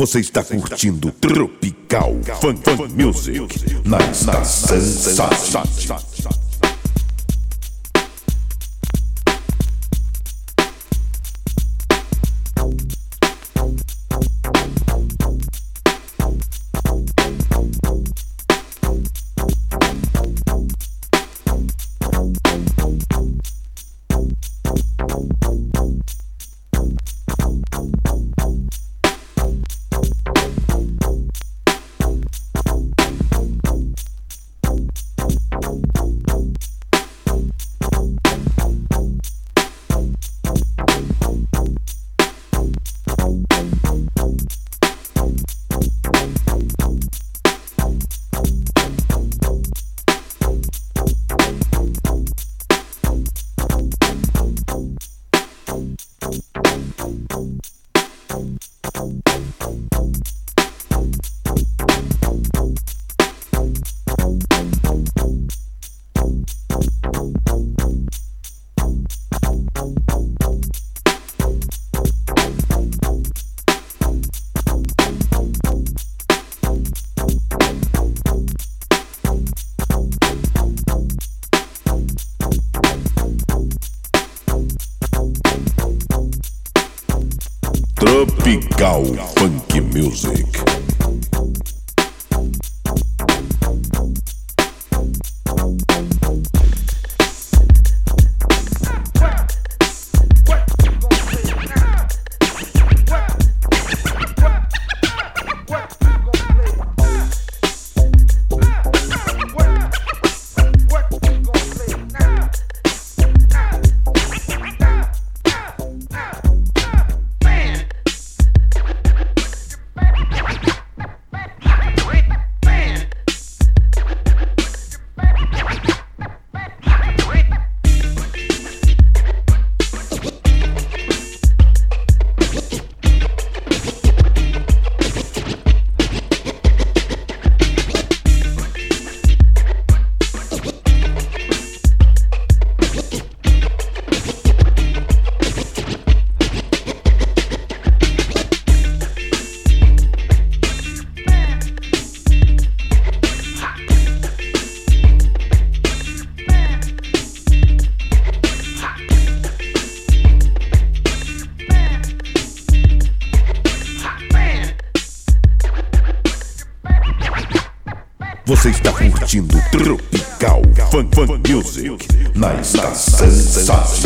Você está curtindo Tropical Funk, Music na estação Sá. Tropical Music na estação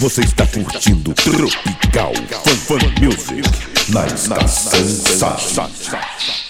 Você está curtindo Tropical Fan Fan Music na estação Sasha.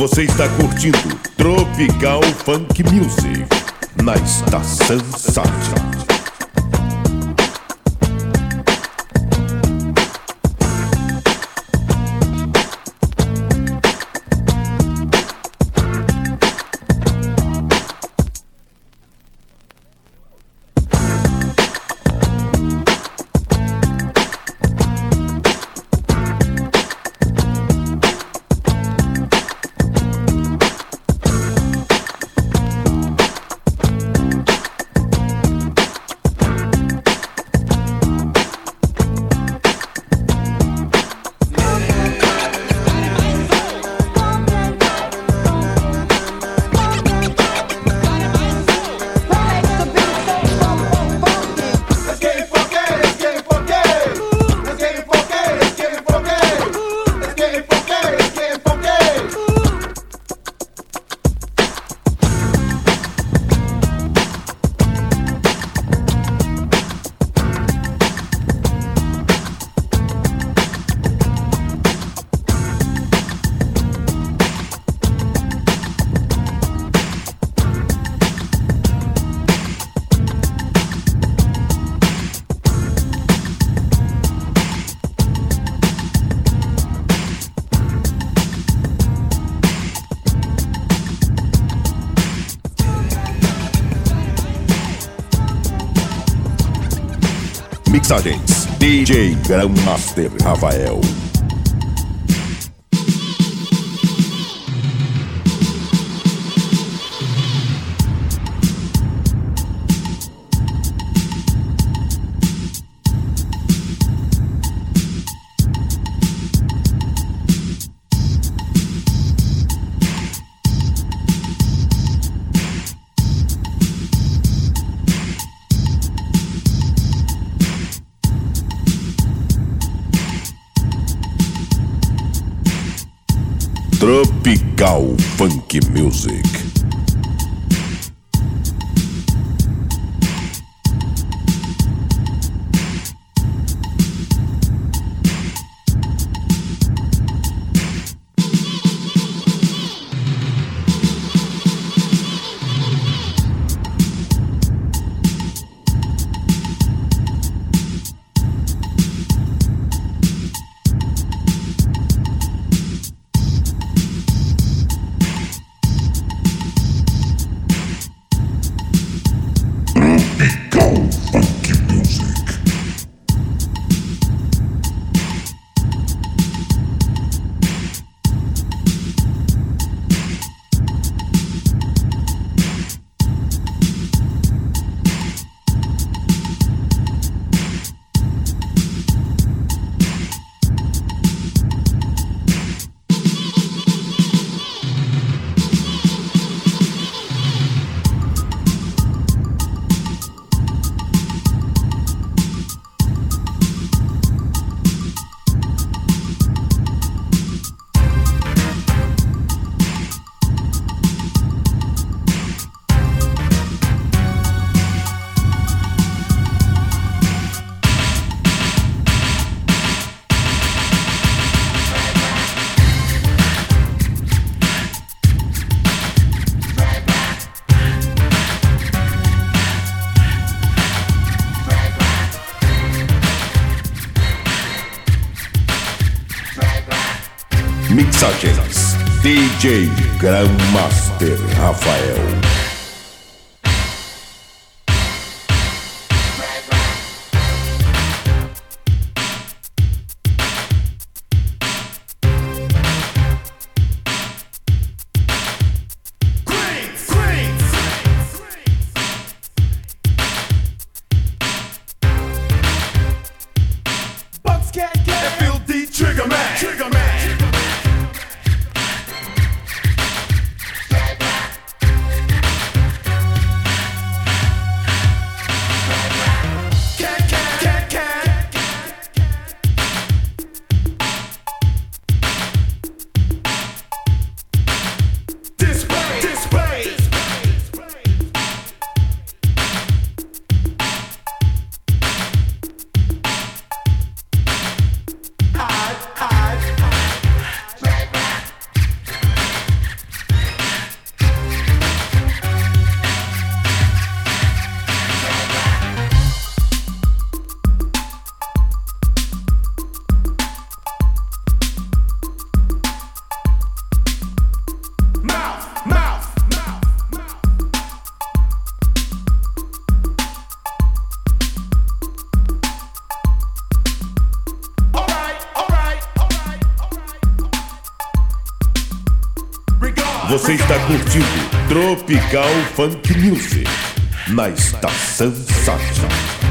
Você está curtindo Tropical Funk Music na Estação Sátia. Mixagens DJ Grandmaster Rafael. music. Grandmaster Rafael. curtindo Tropical Funk Music na Estação Sacha.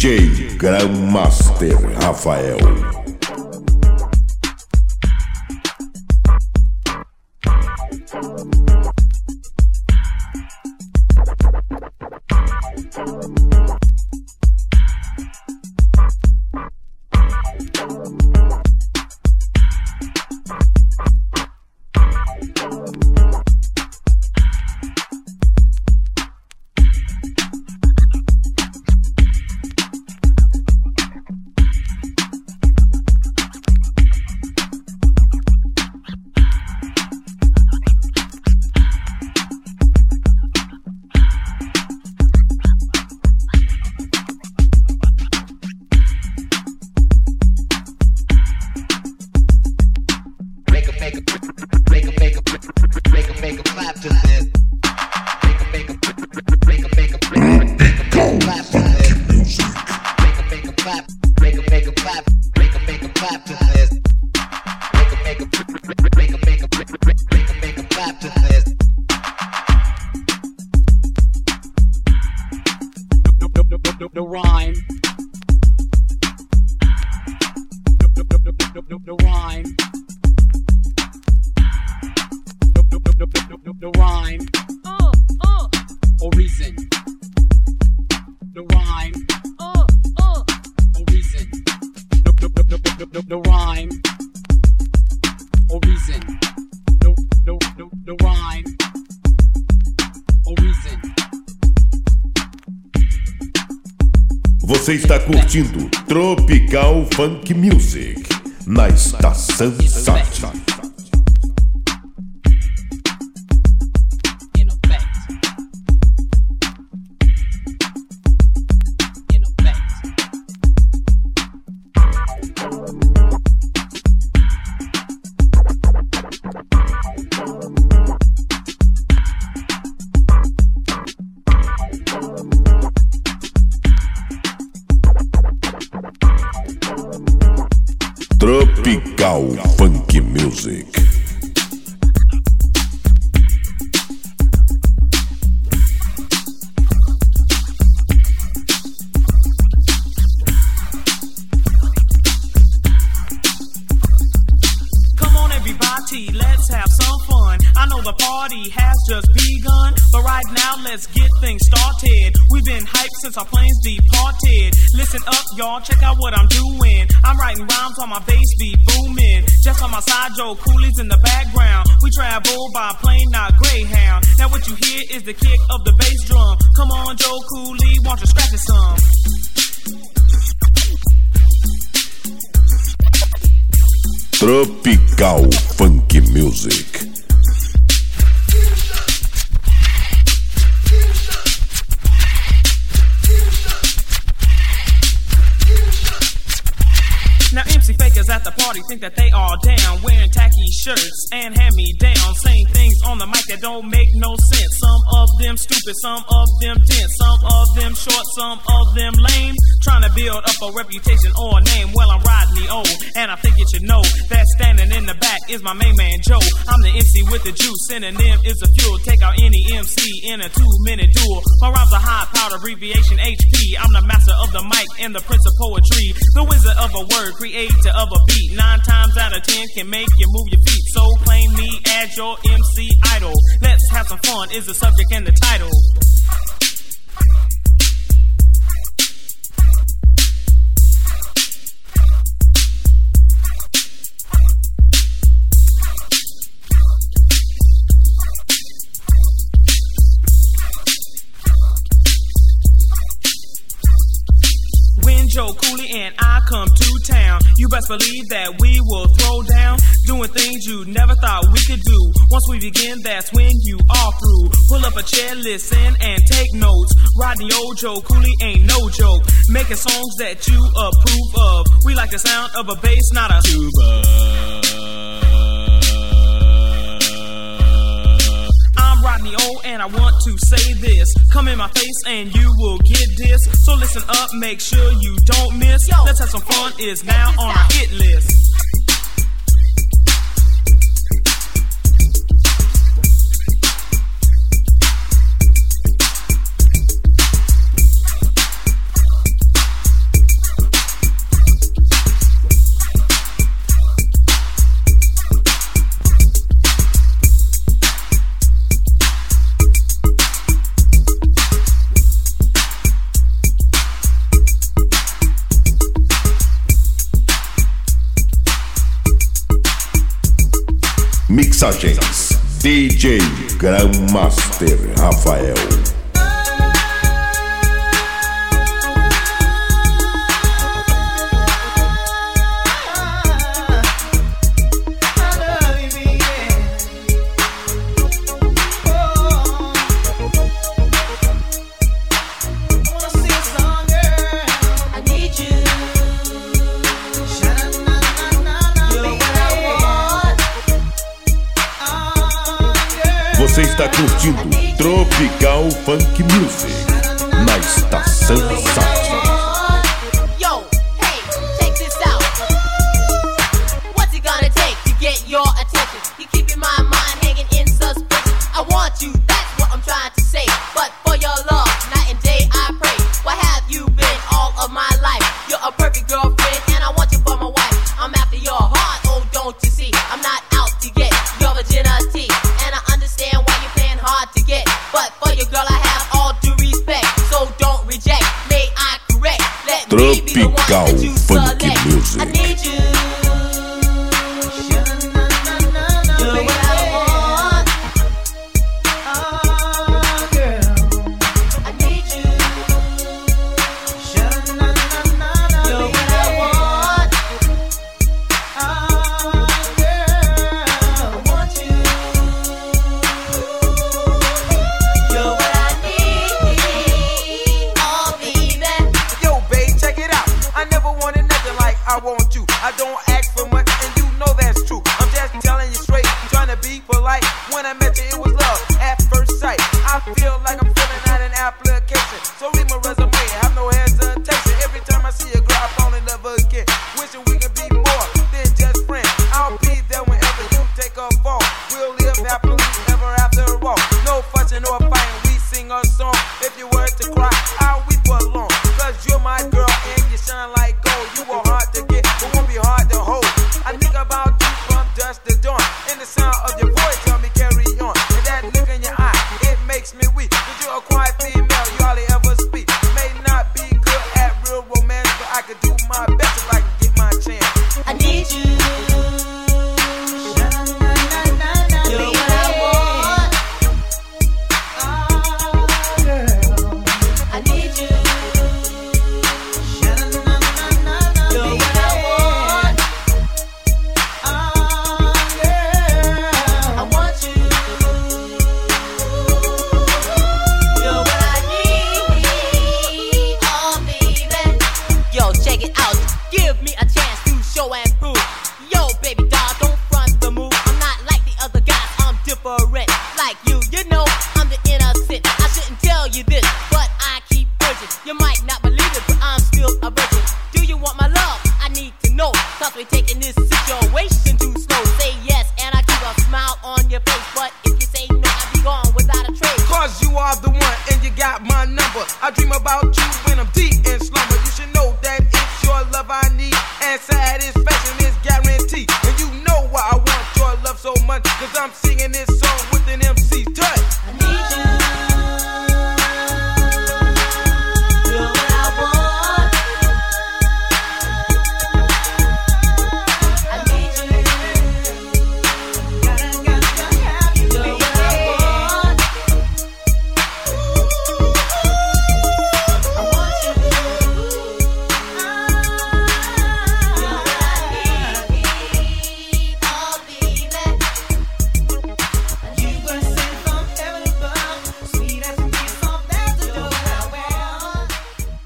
DJ Grandmaster Rafael. Rhyme. Or reason. Você está curtindo Tropical Funk Music na estação Sat. What you hear is the kick of the bass drum. Come on, Joe Cooley, want to scratch it some? Tropical Funk Music. At the party think that they are down, wearing tacky shirts and hand me down, saying things on the mic that don't make no sense. Some of them stupid, some of them dense, some of them short, some of them lame. Trying to build a reputation or name. Well, I'm Rodney O, and I think you should know that standing in the back is my main man Joe. I'm the MC with the juice, synonym is the fuel. Take out any MC in a two minute duel. My rhymes are high powered abbreviation HP. I'm the master of the mic and the prince of poetry. The wizard of a word, creator of a beat. Nine times out of ten can make you move your feet. So claim me as your MC idol. Let's have some fun is the subject and the title. Cooley and I come to town, you best believe that we will throw down, doing things you never thought we could do. Once we begin, that's when you are through. Pull up a chair, listen, and take notes. Rodney old Joe Cooley ain't no joke. Making songs that you approve of. We like the sound of a bass, not a tuba. Rodney O, oh, and I want to say this. Come in my face, and you will get this. So listen up, make sure you don't miss. Let's have some fun. Is now on our hit list. DJ Grandmaster Rafael. está curtindo Tropical Funk Music na estação Sá. wanted nothing like I want you. I don't ask for much, and you know that's true. I'm just telling you straight, trying to be polite. When I met you, it was love at first sight. I feel like I'm